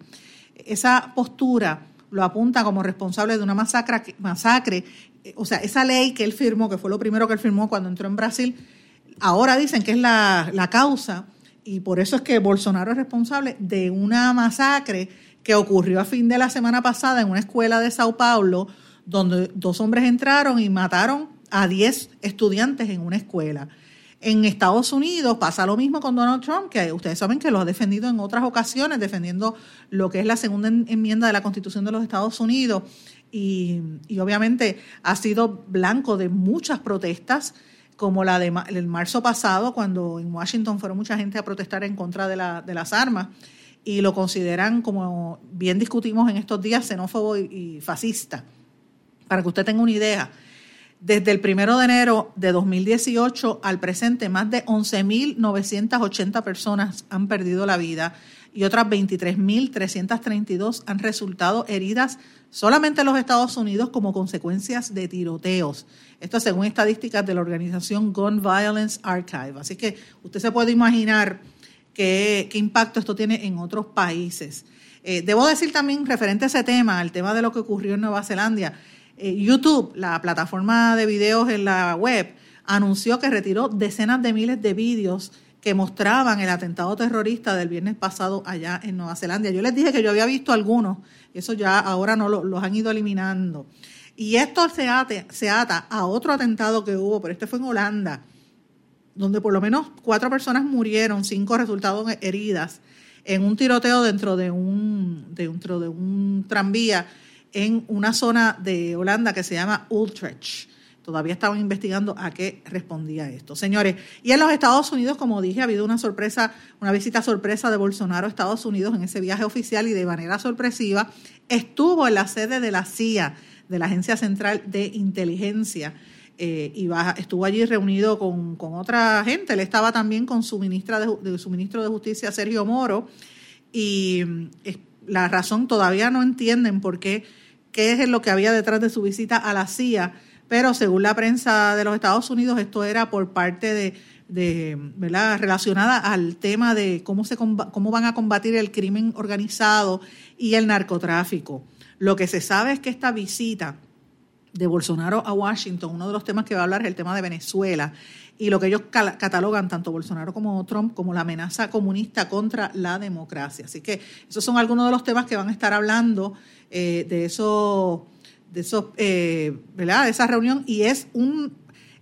Esa postura lo apunta como responsable de una masacre, masacre, eh, o sea, esa ley que él firmó, que fue lo primero que él firmó cuando entró en Brasil, ahora dicen que es la, la causa y por eso es que Bolsonaro es responsable de una masacre que ocurrió a fin de la semana pasada en una escuela de Sao Paulo, donde dos hombres entraron y mataron a 10 estudiantes en una escuela. En Estados Unidos pasa lo mismo con Donald Trump, que ustedes saben que lo ha defendido en otras ocasiones, defendiendo lo que es la segunda enmienda de la Constitución de los Estados Unidos. Y, obviamente ha sido blanco de muchas protestas, como la del marzo pasado, cuando en Washington fueron mucha gente a protestar en contra de, la, de las armas y lo consideran, como bien discutimos en estos días, xenófobo y, fascista. Para que usted tenga una idea, desde el primero de enero de 2018 al presente, más de 11.980 personas han perdido la vida y otras 23.332 han resultado heridas solamente en los Estados Unidos como consecuencias de tiroteos. Esto según estadísticas de la organización Gun Violence Archive. Así que usted se puede imaginar qué, impacto esto tiene en otros países. Eh, debo decir también, referente a ese tema, al tema de lo que ocurrió en Nueva Zelanda, eh, YouTube, la plataforma de videos en la web, anunció que retiró decenas de miles de vídeos que mostraban el atentado terrorista del viernes pasado allá en Nueva Zelanda. Yo les dije que yo había visto algunos, eso ya ahora no los han ido eliminando. Y esto se, se ata a otro atentado que hubo, pero este fue en Holanda, donde por lo menos cuatro personas murieron, cinco resultaron heridas en un tiroteo dentro de un, dentro de un tranvía en una zona de Holanda que se llama Utrecht. Todavía estaban investigando a qué respondía esto. Señores, y en los Estados Unidos, como dije, ha habido una sorpresa, una visita sorpresa de Bolsonaro a Estados Unidos en ese viaje oficial y de manera sorpresiva estuvo en la sede de la CIA, de la Agencia Central de Inteligencia eh, y estuvo allí reunido con, otra gente. Él estaba también con su, ministra de, su ministro de Justicia, Sergio Moro, y la razón todavía no entienden por qué, qué es lo que había detrás de su visita a la CIA, pero según la prensa de los Estados Unidos, esto era por parte de, ¿verdad? relacionada al tema de cómo, se, cómo van a combatir el crimen organizado y el narcotráfico. Lo que se sabe es que esta visita de Bolsonaro a Washington, uno de los temas que va a hablar es el tema de Venezuela y lo que ellos catalogan, tanto Bolsonaro como Trump, como la amenaza comunista contra la democracia. Así que esos son algunos de los temas que van a estar hablando eh, de eso, de esos, eh, ¿verdad? De esa reunión y es un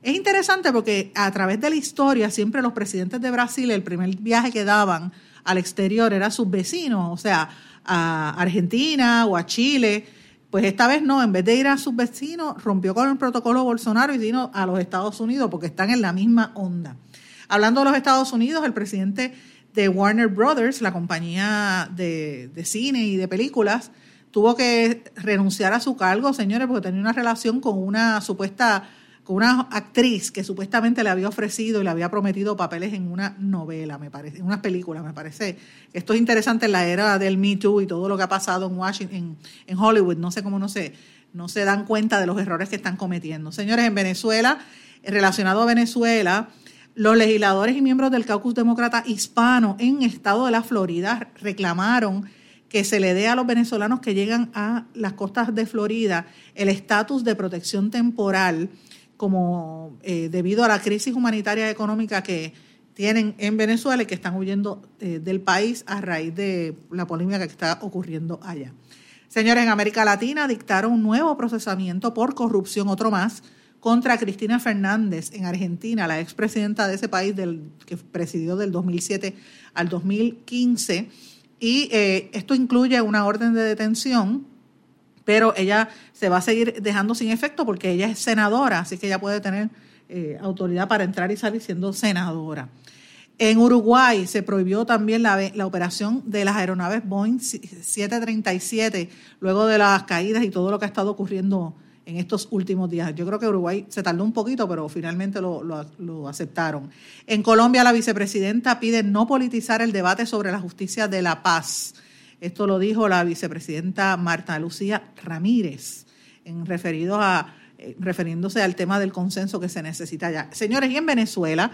es interesante porque a través de la historia siempre los presidentes de Brasil el primer viaje que daban al exterior era a sus vecinos, o sea, a Argentina o a Chile pues esta vez no, en vez de ir a sus vecinos, rompió con el protocolo Bolsonaro y vino a los Estados Unidos porque están en la misma onda. Hablando de los Estados Unidos, el presidente de Warner Brothers, la compañía de, de cine y de películas, tuvo que renunciar a su cargo, señores, porque tenía una relación con una supuesta con una actriz que supuestamente le había ofrecido y le había prometido papeles en una novela, me parece, en una película, me parece. Esto es interesante en la era del Me Too y todo lo que ha pasado en Washington, en, Hollywood, no sé cómo no se, no se dan cuenta de los errores que están cometiendo. Señores, en Venezuela, relacionado a Venezuela, los legisladores y miembros del caucus demócrata hispano en estado de la Florida reclamaron que se le dé a los venezolanos que llegan a las costas de Florida el estatus de protección temporal como eh, debido a la crisis humanitaria y económica que tienen en Venezuela y que están huyendo eh, del país a raíz de la polémica que está ocurriendo allá. Señores, en América Latina dictaron un nuevo procesamiento por corrupción, otro más, contra Cristina Fernández en Argentina, la expresidenta de ese país que presidió del 2007 al 2015. Y eh, esto incluye una orden de detención pero ella se va a seguir dejando sin efecto porque ella es senadora, así que ella puede tener eh, autoridad para entrar y salir siendo senadora. En Uruguay se prohibió también la, la, operación de las aeronaves Boeing 737 luego de las caídas y todo lo que ha estado ocurriendo en estos últimos días. Yo creo que Uruguay se tardó un poquito, pero finalmente lo, lo aceptaron. En Colombia la vicepresidenta pide no politizar el debate sobre la justicia de la paz. Esto lo dijo la vicepresidenta Marta Lucía Ramírez, en referido a, eh, refiriéndose al tema del consenso que se necesita ya. Señores, y en Venezuela,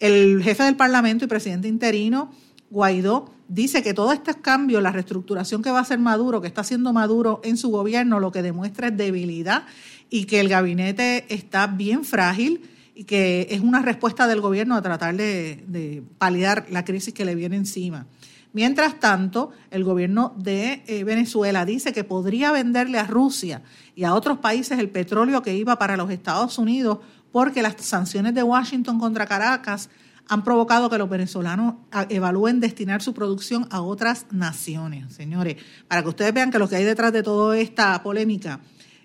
el jefe del Parlamento y presidente interino, Guaidó, dice que todos estos cambios, la reestructuración que va a hacer Maduro, que está haciendo Maduro en su gobierno, lo que demuestra es debilidad y que el gabinete está bien frágil y que es una respuesta del gobierno a tratar de, paliar la crisis que le viene encima. Mientras tanto, el gobierno de eh, Venezuela dice que podría venderle a Rusia y a otros países el petróleo que iba para los Estados Unidos porque las sanciones de Washington contra Caracas han provocado que los venezolanos ah, evalúen destinar su producción a otras naciones. Señores, para que ustedes vean que lo que hay detrás de toda esta polémica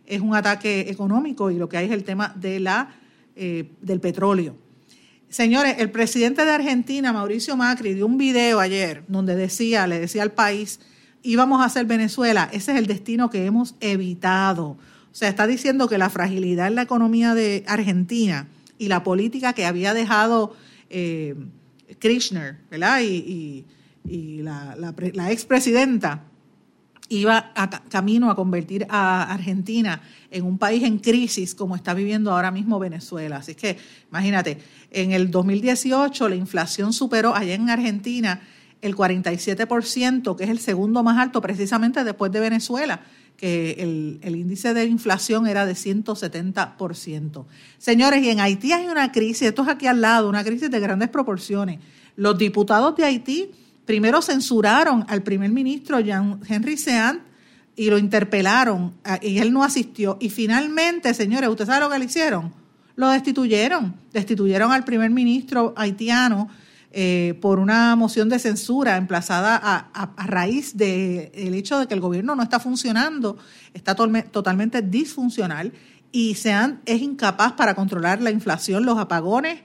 es un ataque económico y lo que hay es el tema de la, eh, del petróleo. Señores, el presidente de Argentina, Mauricio Macri, dio un video ayer donde decía, le decía al país, íbamos a hacer Venezuela, ese es el destino que hemos evitado. O sea, está diciendo que la fragilidad en la economía de Argentina y la política que había dejado eh, Kirchner, ¿verdad? Y, la, la expresidenta iba a, camino a convertir a Argentina en un país en crisis como está viviendo ahora mismo Venezuela. Así que imagínate, en el 2018 la inflación superó allá en Argentina el 47%, que es el segundo más alto precisamente después de Venezuela, que el, el índice de inflación era de 170%. Señores, y en Haití hay una crisis, esto es aquí al lado, una crisis de grandes proporciones. Los diputados de Haití primero censuraron al primer ministro Jean Henry Seant y lo interpelaron y él no asistió. Y finalmente, señores, ¿usted sabe lo que le hicieron? Lo destituyeron. Destituyeron al primer ministro haitiano eh, por una moción de censura emplazada a, raíz del hecho de que el gobierno no está funcionando, está totalmente disfuncional y Seant es incapaz para controlar la inflación, los apagones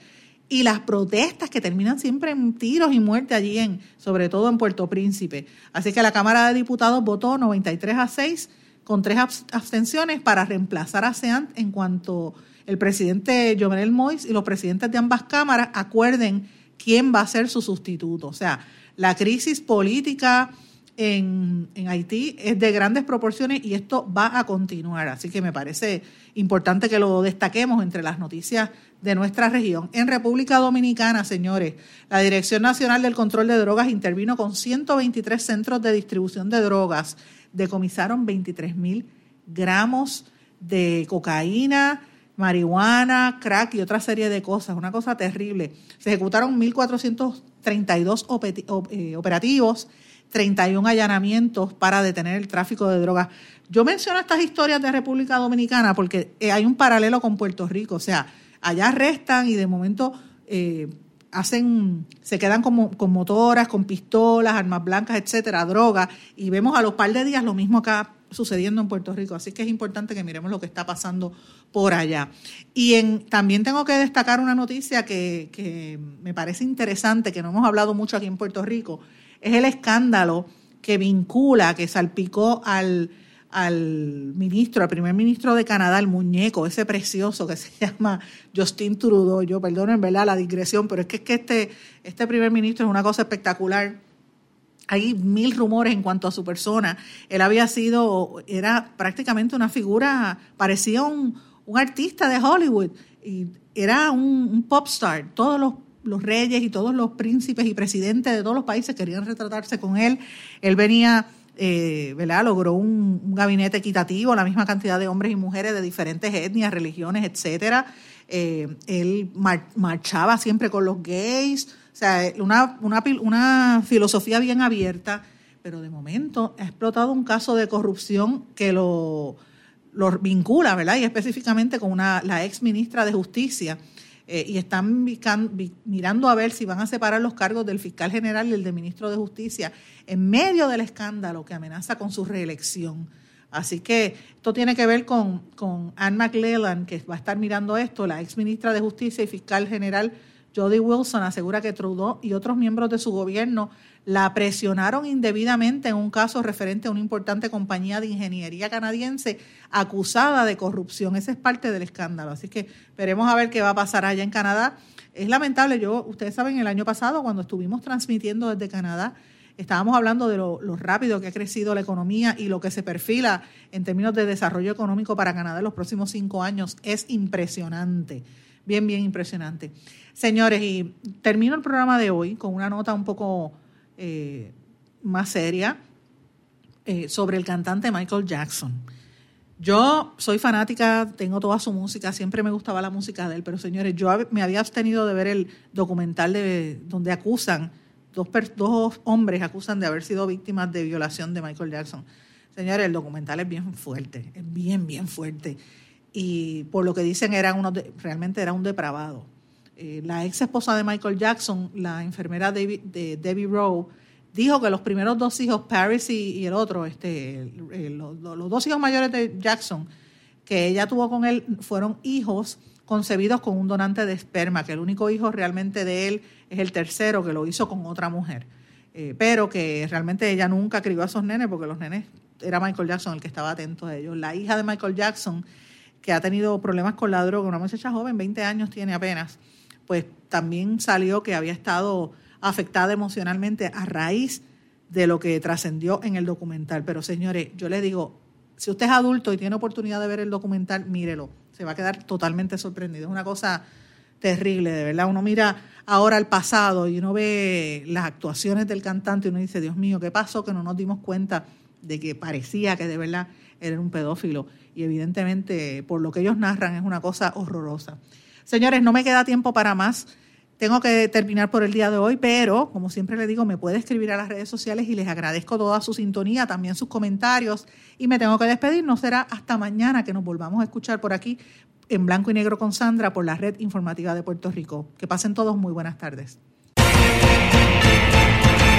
y las protestas que terminan siempre en tiros y muerte allí, en, sobre todo en Puerto Príncipe. Así que la Cámara de Diputados votó 93 a 6 con tres abstenciones para reemplazar a SEANT en cuanto el presidente Jovenel Mois y los presidentes de ambas cámaras acuerden quién va a ser su sustituto. O sea, la crisis política en, en, Haití es de grandes proporciones y esto va a continuar. Así que me parece importante que lo destaquemos entre las noticias de nuestra región. En República Dominicana, señores, la Dirección Nacional del Control de Drogas intervino con 123 centros de distribución de drogas. Decomisaron 23 mil gramos de cocaína, marihuana, crack y otra serie de cosas. Una cosa terrible. Se ejecutaron 1.432 eh, operativos 31 allanamientos para detener el tráfico de drogas. Yo menciono estas historias de República Dominicana porque eh, hay un paralelo con Puerto Rico, o sea, allá arrestan y de momento eh, hacen, se quedan como, con motoras, con pistolas, armas blancas, etcétera, drogas, y vemos a los par de días lo mismo acá sucediendo en Puerto Rico. Así que es importante que miremos lo que está pasando por allá. Y en, también tengo que destacar una noticia que, que me parece interesante, que no hemos hablado mucho aquí en Puerto Rico, es el escándalo que vincula, que salpicó al, al ministro, al primer ministro de Canadá, el muñeco, ese precioso que se [LAUGHS] llama Justin Trudeau. Yo perdono en verdad la digresión, pero es que, es que este, este primer ministro es una cosa espectacular hay mil rumores en cuanto a su persona. Él había sido, era prácticamente una figura, parecía un, artista de Hollywood y era un, pop star. Todos los, reyes y todos los príncipes y presidentes de todos los países querían retratarse con él. Él venía, eh, ¿verdad? Logró un, gabinete equitativo, la misma cantidad de hombres y mujeres de diferentes etnias, religiones, etcétera. Eh, él marchaba siempre con los gays o sea, una, una, una filosofía bien abierta, pero de momento ha explotado un caso de corrupción que lo, vincula, ¿verdad? Y específicamente con una, la ex ministra de Justicia. Eh, y están mirando a ver si van a separar los cargos del fiscal general y el del ministro de Justicia en medio del escándalo que amenaza con su reelección. Así que esto tiene que ver con, con Anne McLellan, que va a estar mirando esto, la ex ministra de Justicia y fiscal general Jody Wilson asegura que Trudeau y otros miembros de su gobierno la presionaron indebidamente en un caso referente a una importante compañía de ingeniería canadiense acusada de corrupción. Ese es parte del escándalo. Así que veremos a ver qué va a pasar allá en Canadá. Es lamentable, yo, ustedes saben, el año pasado cuando estuvimos transmitiendo desde Canadá, estábamos hablando de lo, lo, rápido que ha crecido la economía y lo que se perfila en términos de desarrollo económico para Canadá en los próximos cinco años. Es impresionante bien, bien impresionante. Señores, y termino el programa de hoy con una nota un poco eh, más seria eh, sobre el cantante Michael Jackson. Yo soy fanática, tengo toda su música, siempre me gustaba la música de él, pero señores, yo me había abstenido de ver el documental de, donde acusan, dos, dos hombres acusan de haber sido víctimas de violación de Michael Jackson. Señores, el documental es bien fuerte, es bien, bien fuerte y por lo que dicen era uno realmente era un depravado. Eh, la ex esposa de Michael Jackson, la enfermera de Debbie Rowe, dijo que los primeros dos hijos, Paris y, el otro, este, los, dos hijos mayores de Jackson, que ella tuvo con él, fueron hijos concebidos con un donante de esperma, que el único hijo realmente de él es el tercero, que lo hizo con otra mujer. Eh, pero que realmente ella nunca crió a esos nenes porque los nenes era Michael Jackson el que estaba atento a ellos. La hija de Michael Jackson que ha tenido problemas con la droga, una muchacha joven, 20 años tiene apenas, pues también salió que había estado afectada emocionalmente a raíz de lo que trascendió en el documental. Pero señores, yo les digo, si usted es adulto y tiene oportunidad de ver el documental, mírelo, se va a quedar totalmente sorprendido. Es una cosa terrible, de verdad. Uno mira ahora al pasado y uno ve las actuaciones del cantante y uno dice, Dios mío, ¿qué pasó? Que no nos dimos cuenta de que parecía que de verdad era un pedófilo y evidentemente por lo que ellos narran es una cosa horrorosa. Señores, no me queda tiempo para más. Tengo que terminar por el día de hoy, pero como siempre les digo, me puede escribir a las redes sociales y les agradezco toda su sintonía, también sus comentarios. Y me tengo que despedir, no será hasta mañana que nos volvamos a escuchar por aquí en blanco y negro con Sandra por la red informativa de Puerto Rico. Que pasen todos muy buenas tardes.